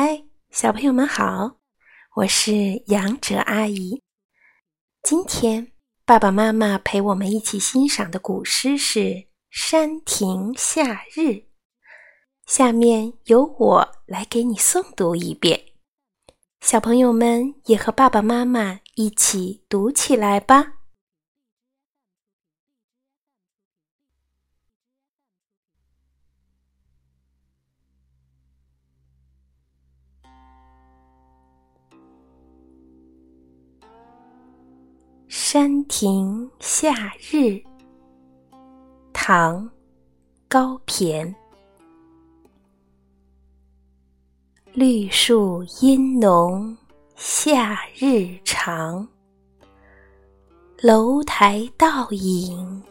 嗨，小朋友们好，我是杨哲阿姨。今天爸爸妈妈陪我们一起欣赏的古诗是《山亭夏日》，下面由我来给你诵读一遍。小朋友们也和爸爸妈妈一起读起来吧。《山亭夏日》唐·高骈，绿树阴浓，夏日长。楼台倒影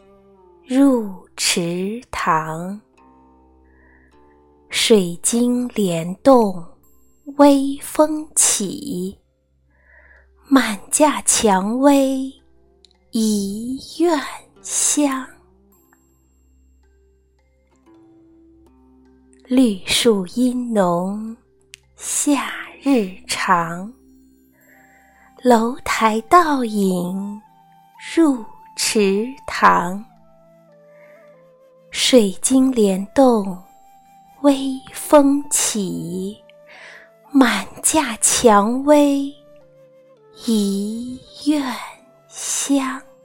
入池塘，水晶帘动微风起，满架蔷薇。一院香，绿树阴浓，夏日长。楼台倒影入池塘，水晶帘动微风起，满架蔷薇一院。香。